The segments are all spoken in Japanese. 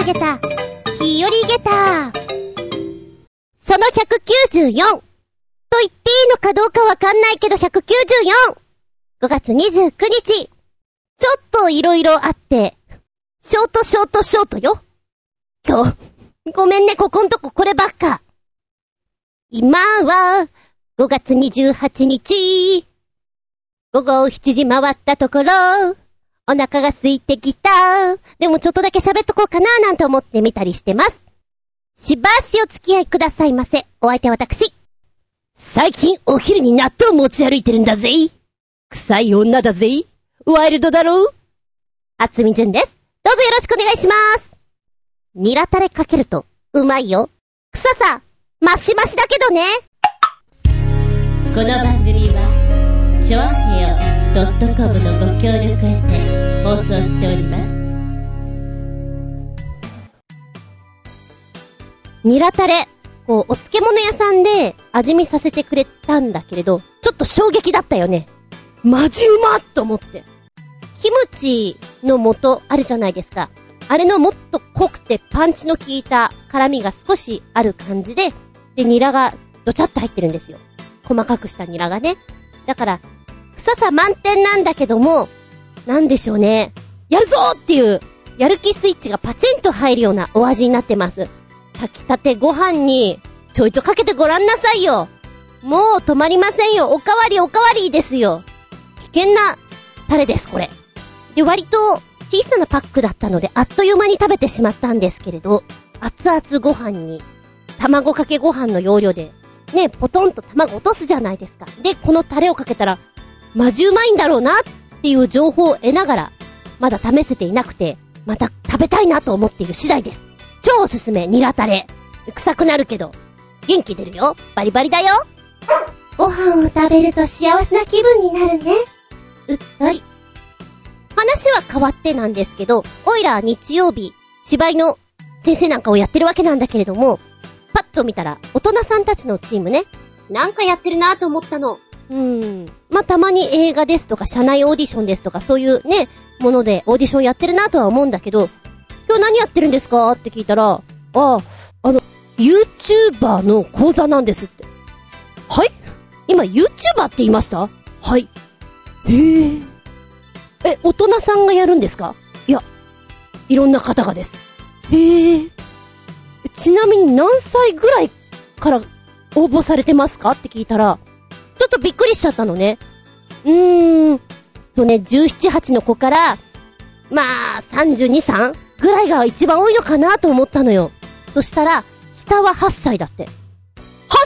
あげた、日和ゲタその194と言っていいのかどうかわかんないけど 194!5 月29日ちょっと色々あって、ショートショートショートよ。今日、ごめんね、ここんとここればっか。今は、5月28日。午後7時回ったところ、お腹が空いてきた。でもちょっとだけ喋っとこうかななんて思ってみたりしてます。しばしお付き合いくださいませ。お相手は私。最近お昼に納豆持ち歩いてるんだぜ。臭い女だぜ。ワイルドだろうあつみじゅんです。どうぞよろしくお願いします。ニラタレかけると、うまいよ。臭さ、マシマシだけどね。この番組は、ちょあへよ .com のご協力へて放送しております。ニラタレ、こう、お漬物屋さんで味見させてくれたんだけれど、ちょっと衝撃だったよね。マジうまっと思って。キムチの素あるじゃないですか。あれのもっと濃くてパンチの効いた辛みが少しある感じで、で、ニラがドチャッと入ってるんですよ。細かくしたニラがね。だから、臭さ満点なんだけども、なんでしょうね。やるぞっていう、やる気スイッチがパチンと入るようなお味になってます。炊きたてご飯に、ちょいとかけてごらんなさいよ。もう止まりませんよ。おかわりおかわりですよ。危険なタレです、これ。で、割と小さなパックだったので、あっという間に食べてしまったんですけれど、熱々ご飯に、卵かけご飯の要領で、ね、ポトンと卵落とすじゃないですか。で、このタレをかけたら、マジうまいんだろうなっていう情報を得ながら、まだ試せていなくて、また食べたいなと思っている次第です。超おすすめ、ニラタレ。臭くなるけど、元気出るよ。バリバリだよ。ご飯を食べると幸せな気分になるね。うっとり。話は変わってなんですけど、オイラー日曜日、芝居の先生なんかをやってるわけなんだけれども、パッと見たら、大人さんたちのチームね、なんかやってるなと思ったの。うん。まあ、たまに映画ですとか、社内オーディションですとか、そういうね、ものでオーディションやってるなとは思うんだけど、今日何やってるんですか？って聞いたら、ああ、あの、YouTuber の講座なんですって。はい？今 YouTuber って言いました？はい。へえ。え、大人さんがやるんですか？いや、いろんな方がです。へえ。ちなみに何歳ぐらいから応募されてますか？って聞いたら、びっくりしちゃったのね。うーん。そうね、17、8の子から、まあ、32、3ぐらいが一番多いのかなと思ったのよ。そしたら、下は8歳だって。8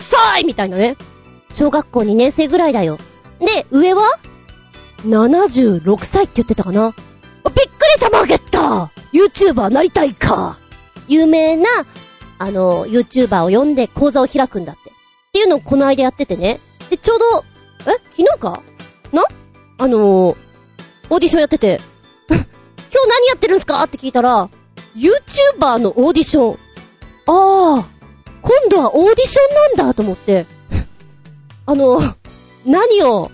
歳みたいなね。小学校2年生ぐらいだよ。で、上は ?76 歳って言ってたかな。びっくりたまげった !YouTuber なりたいか有名な、あの、YouTuber を呼んで講座を開くんだって。っていうのをこの間やっててね。で、ちょうど、え昨日か？な？あのー、オーディションやってて、今日何やってるんすか？って聞いたら、YouTuber のオーディション。ああ、今度はオーディションなんだと思って、あの、何を、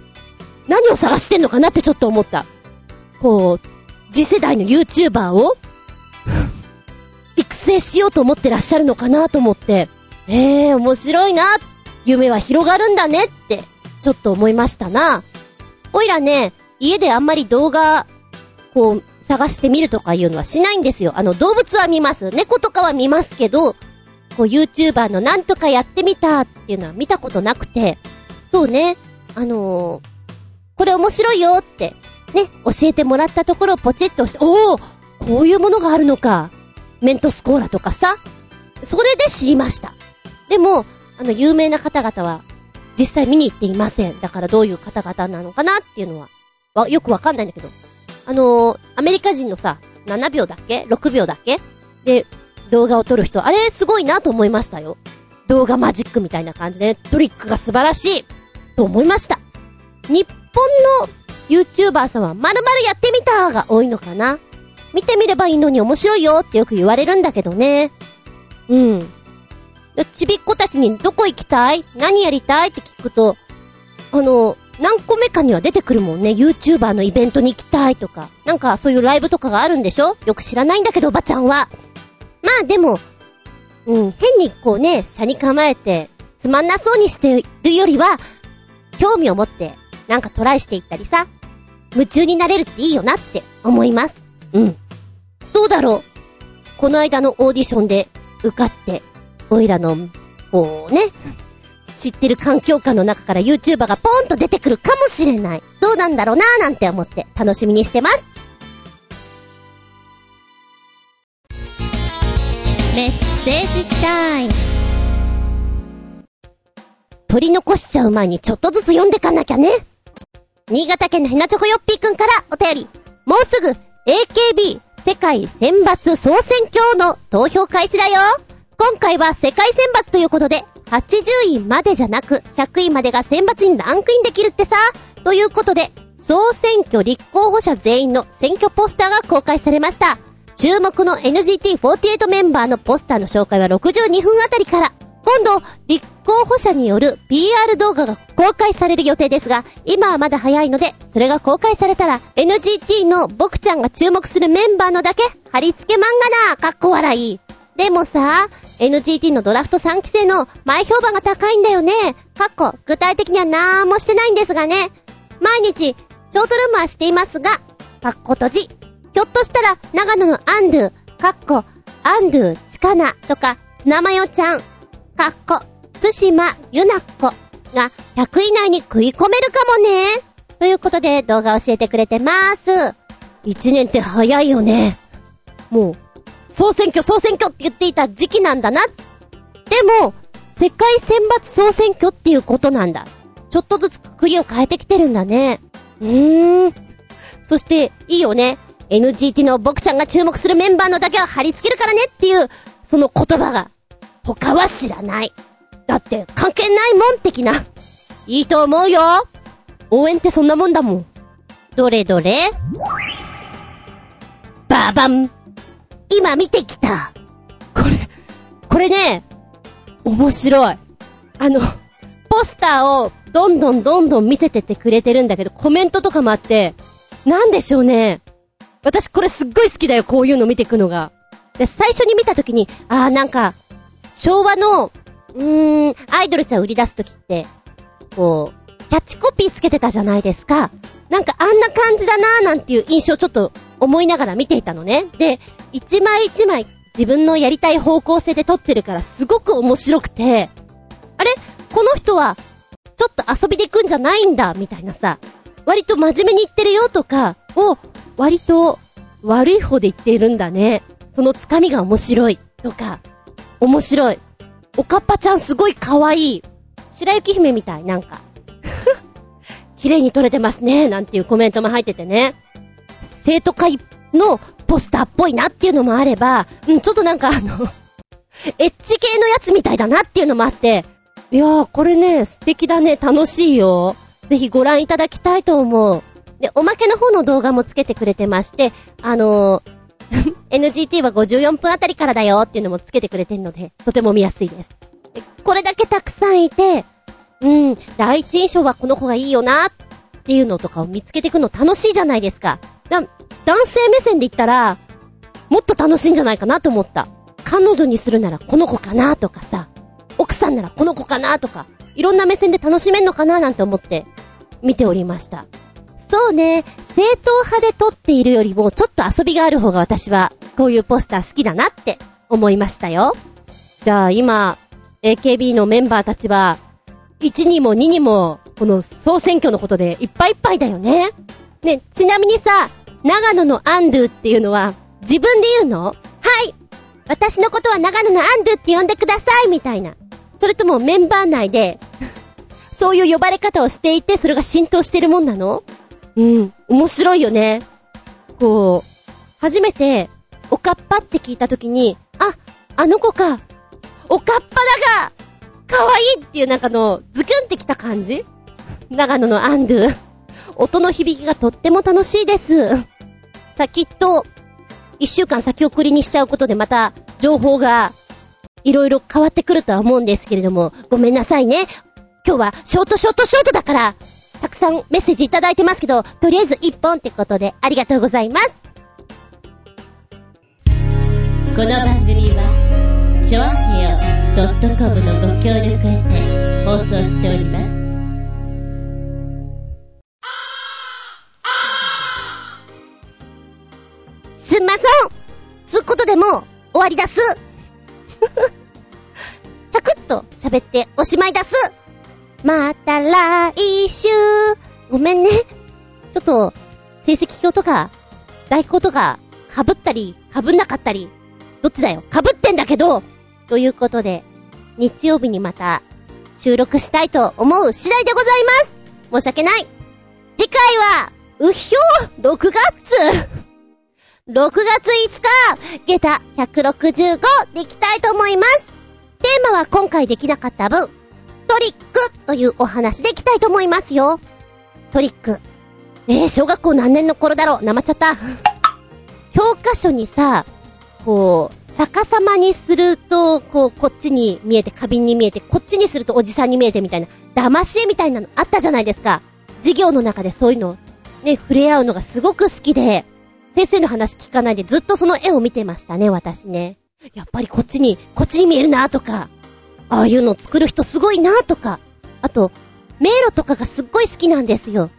何を探してんのかなってちょっと思った。こう、次世代の YouTuber を 育成しようと思ってらっしゃるのかなと思って、ええー、面白いな。夢は広がるんだねって、ちょっと思いましたな。おいらね、家であんまり動画、こう、探してみるとかいうのはしないんですよ。あの、動物は見ます。猫とかは見ますけど、こう YouTuber のなんとかやってみたっていうのは見たことなくて、そうね、あのー、これ面白いよって、ね、教えてもらったところをポチッと押して、おおこういうものがあるのか。メントスコーラとかさ。それで知りました。でも、あの、有名な方々は、実際見に行っていません。だからどういう方々なのかなっていうのは、わ、よくわかんないんだけど。あのー、アメリカ人のさ、7秒だっけ ?6 秒だっけ？で、動画を撮る人、あれすごいなと思いましたよ。動画マジックみたいな感じで、トリックが素晴らしいと思いました。日本の YouTuber さんは〇〇やってみたが多いのかな見てみればいいのに面白いよってよく言われるんだけどね。うん。ちびっ子たちにどこ行きたい？何やりたい？って聞くと、あの、何個目かには出てくるもんね。YouTuber のイベントに行きたいとか。なんかそういうライブとかがあるんでしょ？よく知らないんだけど、おばちゃんは。まあでも、うん、変にこうね、車に構えて、つまんなそうにしてるよりは、興味を持って、なんかトライしていったりさ、夢中になれるっていいよなって思います。うん。どうだろう？この間のオーディションで受かって、おいらの、こうね、知ってる環境下の中から YouTuber がポーンと出てくるかもしれない。どうなんだろうなーなんて思って楽しみにしてます。メッセージタイム。取り残しちゃう前にちょっとずつ読んでかなきゃね。新潟県のひなチョコヨッピーくんからお便り。もうすぐ AKB 世界選抜総選挙の投票開始だよ。今回は世界選抜ということで、80位までじゃなく、100位までが選抜にランクインできるってさ。ということで、総選挙立候補者全員の選挙ポスターが公開されました。注目の NGT48 メンバーのポスターの紹介は62分あたりから。今度、立候補者による PR 動画が公開される予定ですが、今はまだ早いので、それが公開されたら、NGT の僕ちゃんが注目するメンバーのだけ、貼り付け漫画だかっこ笑い。でもさ、NGT のドラフト3期生の前評判が高いんだよね。かっこ、具体的にはなんもしてないんですがね。毎日、ショートルームはしていますが、かっこ閉じ。ひょっとしたら、長野のアンドゥ、かっこ、アンドゥ、チカナとか、ツナマヨちゃん、かっこ、津島ゆなこが100位以内に食い込めるかもね。ということで動画教えてくれてます。1年って早いよね。もう、総選挙総選挙って言っていた時期なんだな。でも、世界選抜総選挙っていうことなんだ。ちょっとずつくくりを変えてきてるんだね。うーん。そして、いいよね。NGT の僕ちゃんが注目するメンバーのだけは貼り付けるからねっていう、その言葉が他は知らない。だって関係ないもん的な。いいと思うよ。応援ってそんなもんだもん。どれどれババン今見てきたこれ、これね、面白い。あの、ポスターをどんどんどんどん見せてってくれてるんだけど、コメントとかもあって、なんでしょうね。私これすっごい好きだよ、こういうの見てくのが。で、最初に見た時に、あーなんか、昭和の、うーん、アイドルちゃん売り出すときって、こう、キャッチコピーつけてたじゃないですか。なんかあんな感じだなーなんていう印象ちょっと思いながら見ていたのね。で、一枚一枚自分のやりたい方向性で撮ってるからすごく面白くて、あれ？この人は、ちょっと遊びで行くんじゃないんだ、みたいなさ、割と真面目に言ってるよとか、を、割と悪い方で言っているんだね。そのつかみが面白い、とか、面白い。おかっぱちゃんすごい可愛い。白雪姫みたい、なんか。綺麗に撮れてますね、なんていうコメントも入っててね。生徒会のポスターっぽいなっていうのもあれば、うん、ちょっとなんかあの エッジ系のやつみたいだなっていうのもあって、いやー、これね、素敵だね、楽しいよ。ぜひご覧いただきたいと思う。で、おまけの方の動画もつけてくれてまして、あのー NGT は54分あたりからだよっていうのもつけてくれてるので、とても見やすいです。これだけたくさんいて、うん、第一印象はこの子がいいよなっていうのとかを見つけていくの楽しいじゃないですか。男性目線で言ったら、もっと楽しいんじゃないかなと思った。彼女にするならこの子かなとかさ、奥さんならこの子かなとか、いろんな目線で楽しめんのかななんて思って見ておりました。そうね、正統派で撮っているよりも、ちょっと遊びがある方が私は、こういうポスター好きだなって思いましたよ。じゃあ今、AKB のメンバーたちは、1にも2にも、この総選挙のことでいっぱいいっぱいだよね。ね、ちなみにさ、長野のアンドゥっていうのは、自分で言うの？はい私のことは長野のアンドゥって呼んでくださいみたいな。それともメンバー内で、そういう呼ばれ方をしていて、それが浸透してるもんなの？うん、面白いよね。こう、初めて、おかっぱって聞いたときに、あ、あの子か、おかっぱだが、かわいいっていうなんかの、ズキュンってきた感じ？長野のアンドゥ。音の響きがとっても楽しいです。さ、きっと、一週間先送りにしちゃうことでまた、情報が、いろいろ変わってくるとは思うんですけれども、ごめんなさいね。今日は、ショートショートショートだから、たくさんメッセージいただいてますけど、とりあえず1本ってことでありがとうございます。この番組はチョアヘオ .com のご協力へて放送しております喋っておしまいだすまた来週ごめんね。ちょっと、成績表とか、代行とか、被ったり、被んなかったり、どっちだよ被ってんだけどということで、日曜日にまた、収録したいと思う次第でございます申し訳ない次回は、うひょー !6 月 !6 月5日、下駄165でいきたいと思いますテーマは今回できなかった分、トリックというお話でいきたいと思いますよ。トリック。えー、小学校何年の頃だろう？なまっちゃった。教科書にさ、こう、逆さまにすると、こう、こっちに見えて、花瓶に見えて、こっちにするとおじさんに見えてみたいな、騙し絵みたいなのあったじゃないですか。授業の中でそういうの、ね、触れ合うのがすごく好きで、先生の話聞かないでずっとその絵を見てましたね、私ね。やっぱりこっちに、こっちに見えるなとか、ああいうの作る人すごいなとか、あと、迷路とかがすっごい好きなんですよ。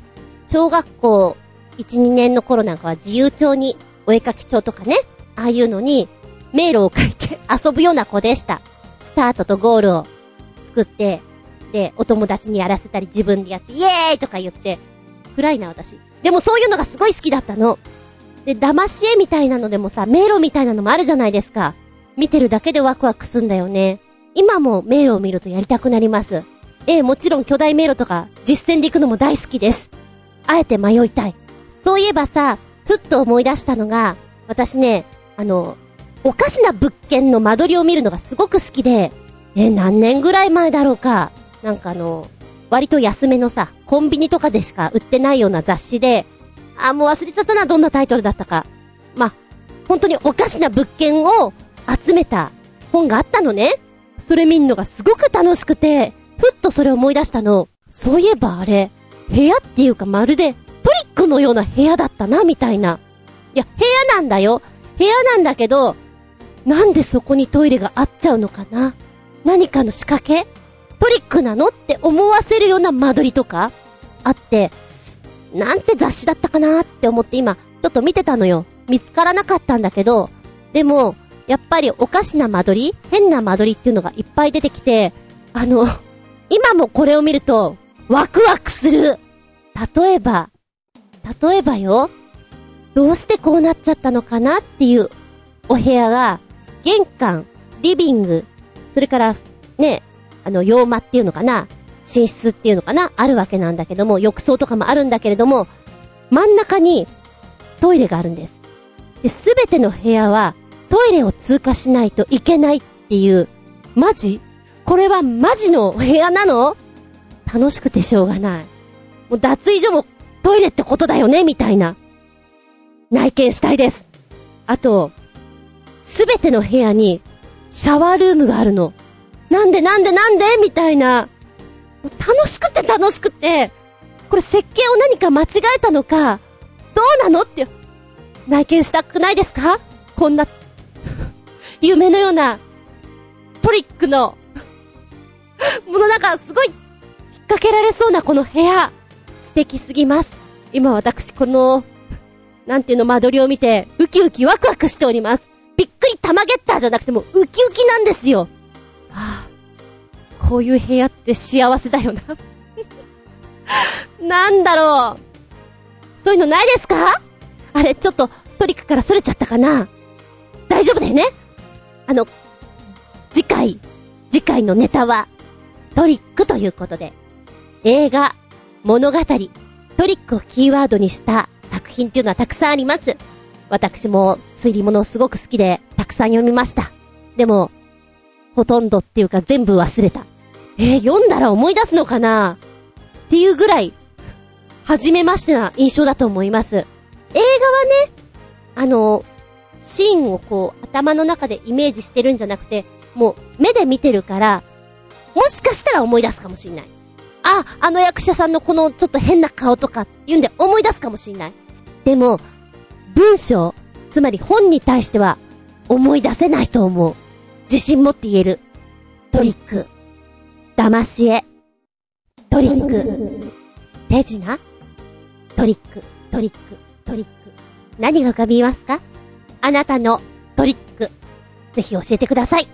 小学校1、2年の頃なんかは自由帳に、お絵かき帳とかね、ああいうのに、迷路を書いて 遊ぶような子でした。スタートとゴールを作って、で、お友達にやらせたり自分でやって、イエーイとか言って、暗いな私。でもそういうのがすごい好きだったの。で、騙し絵みたいなのでもさ、迷路みたいなのもあるじゃないですか。見てるだけでワクワクすんだよね。今も迷路を見るとやりたくなります。ええ、もちろん巨大迷路とか実践で行くのも大好きです。あえて迷いたい。そういえばさ、ふっと思い出したのが、私ね、あの、おかしな物件の間取りを見るのがすごく好きで、え、何年ぐらい前だろうか。なんかあの、割と安めのさ、コンビニとかでしか売ってないような雑誌で、あ、もう忘れちゃったな、どんなタイトルだったか。ま本当におかしな物件を集めた本があったのね。それ見んのがすごく楽しくて、ふっとそれ思い出したの。そういえばあれ、部屋っていうかまるでトリックのような部屋だったな、みたいな。いや、部屋なんだよ。部屋なんだけど、なんでそこにトイレがあっちゃうのかな何かの仕掛け？トリックなのって思わせるような間取りとか？あって、なんて雑誌だったかなって思って今、ちょっと見てたのよ。見つからなかったんだけど、でも、やっぱりおかしな間取り変な間取りっていうのがいっぱい出てきて、あの、今もこれを見ると、ワクワクする例えば、例えばよ、どうしてこうなっちゃったのかなっていうお部屋が、玄関、リビング、それから、ね、あの、洋間っていうのかな寝室っていうのかなあるわけなんだけども、浴槽とかもあるんだけれども、真ん中にトイレがあるんです。で、すべての部屋はトイレを通過しないといけないっていう、マジ？これはマジの部屋なの？楽しくてしょうがない。もう脱衣所もトイレってことだよね？みたいな。内見したいです。あと、すべての部屋にシャワールームがあるの。なんで？なんで？なんで？みたいな。楽しくて楽しくて、これ設計を何か間違えたのか、どうなの？って、内見したくないですか？こんな、夢のような、トリックのものなんかすごい引っ掛けられそうなこの部屋。素敵すぎます。今私この、なんていうの間取りを見て、ウキウキワクワクしております。びっくり玉ゲッターじゃなくてもウキウキなんですよ。はあ、こういう部屋って幸せだよな なんだろう。そういうのないですか？あれ、ちょっとトリックから逸れちゃったかな？大丈夫だよね？あの、次回、次回のネタは、トリックということで、映画、物語、トリックをキーワードにした作品っていうのはたくさんあります。私も推理物すごく好きで、たくさん読みました。でも、ほとんどっていうか全部忘れた。えー、読んだら思い出すのかな？っていうぐらい、初めましてな印象だと思います。映画はね、あの、シーンをこう、頭の中でイメージしてるんじゃなくて、もう、目で見てるから、もしかしたら思い出すかもしんない。あ、あの役者さんのこのちょっと変な顔とかっていうんで思い出すかもしんない。でも、文章、つまり本に対しては、思い出せないと思う。自信持って言える。トリック。騙し絵。トリック。手品トリック、トリック、トリック。何が浮かびますか？あなたのトリック。ぜひ教えてください。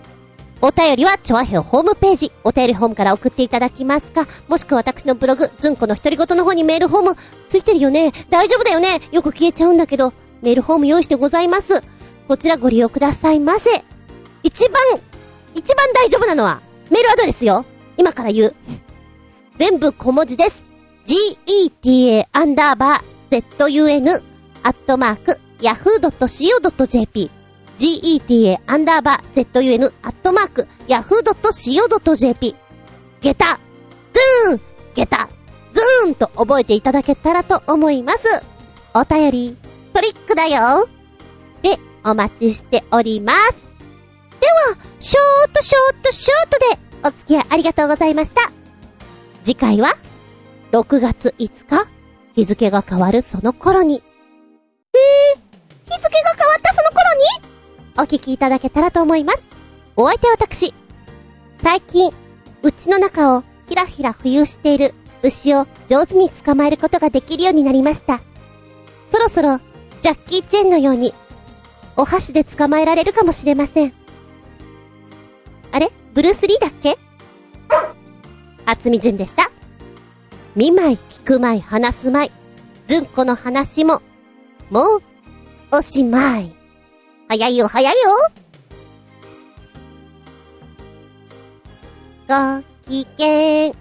お便りは、チョアヘオホームページ、お便りホームから送っていただきますか、もしくは私のブログ、ズンコの独り言の方にメールホーム、ついてるよね？大丈夫だよね？よく消えちゃうんだけど、メールホーム用意してございます。こちらご利用くださいませ。一番、一番大丈夫なのは、メールアドレスよ。今から言う。全部小文字です。geta アンダーバー zun アットマーク yahoo.co.jp geta アンダーバー zun アットマーク yahoo.co.jp ゲタズーンゲタズーンと覚えていただけたらと思います。お便り、トリックだよ。で、お待ちしております。では、ショートショートショートでお付き合いありがとうございました。次回は、6月5日、日付が変わるその頃に。お聞きいただけたらと思います。お相手は私。最近、うちの中をひらひら浮遊している牛を上手に捕まえることができるようになりました。そろそろ、ジャッキー・チェンのように、お箸で捕まえられるかもしれません。あれ？ブルース・リーだっけ？厚み順でした。見舞い、聞く舞い、話す舞い。ずんこの話も、もう、おしまい。早いよ、早いよごきげんよ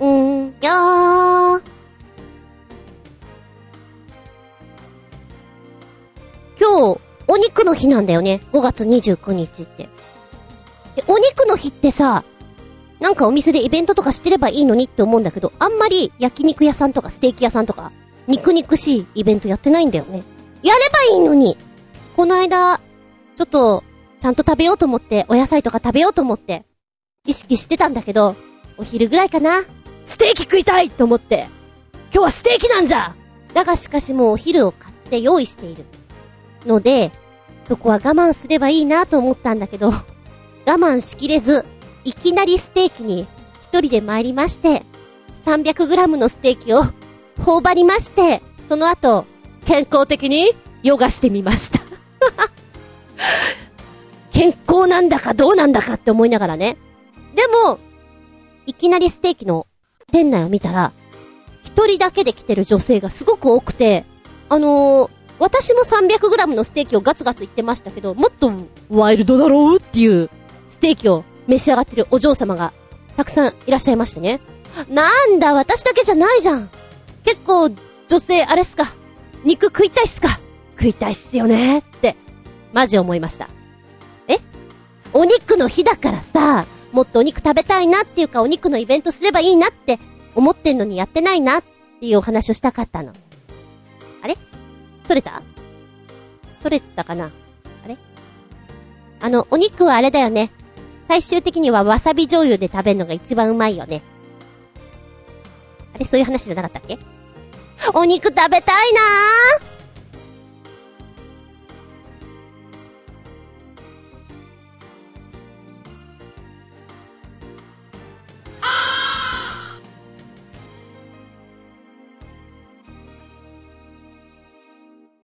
今日、お肉の日なんだよね。5月29日って。で、お肉の日ってさ、なんかお店でイベントとかしてればいいのにって思うんだけど、あんまり焼肉屋さんとかステーキ屋さんとか、肉肉しいイベントやってないんだよね。やればいいのにこの間、ちょっと、ちゃんと食べようと思って、お野菜とか食べようと思って、意識してたんだけど、お昼ぐらいかな。ステーキ食いたいと思って、今日はステーキなんじゃだがしかしもうお昼を買って用意している。ので、そこは我慢すればいいなと思ったんだけど、我慢しきれず、いきなりステーキに一人で参りまして、300g のステーキを頬張りまして、その後、健康的にヨガしてみました 健康なんだかどうなんだかって思いながらね。でも、いきなりステーキの店内を見たら、一人だけで来てる女性がすごく多くて、あのー、私も 300g のステーキをガツガツ言ってましたけど、もっとワイルドだろうっていうステーキを召し上がってるお嬢様がたくさんいらっしゃいましてね。なんだ、私だけじゃないじゃん。結構、女性あれっすか。肉食いたいっすか。食いたいっすよねって、マジ思いました。え？お肉の日だからさ、もっとお肉食べたいなっていうかお肉のイベントすればいいなって思ってんのにやってないなっていうお話をしたかったの。あれ？それた？それたかな？あれ？あの、お肉はあれだよね。最終的にはわさび醤油で食べるのが一番うまいよね。あれ？そういう話じゃなかったっけ？お肉食べたいなー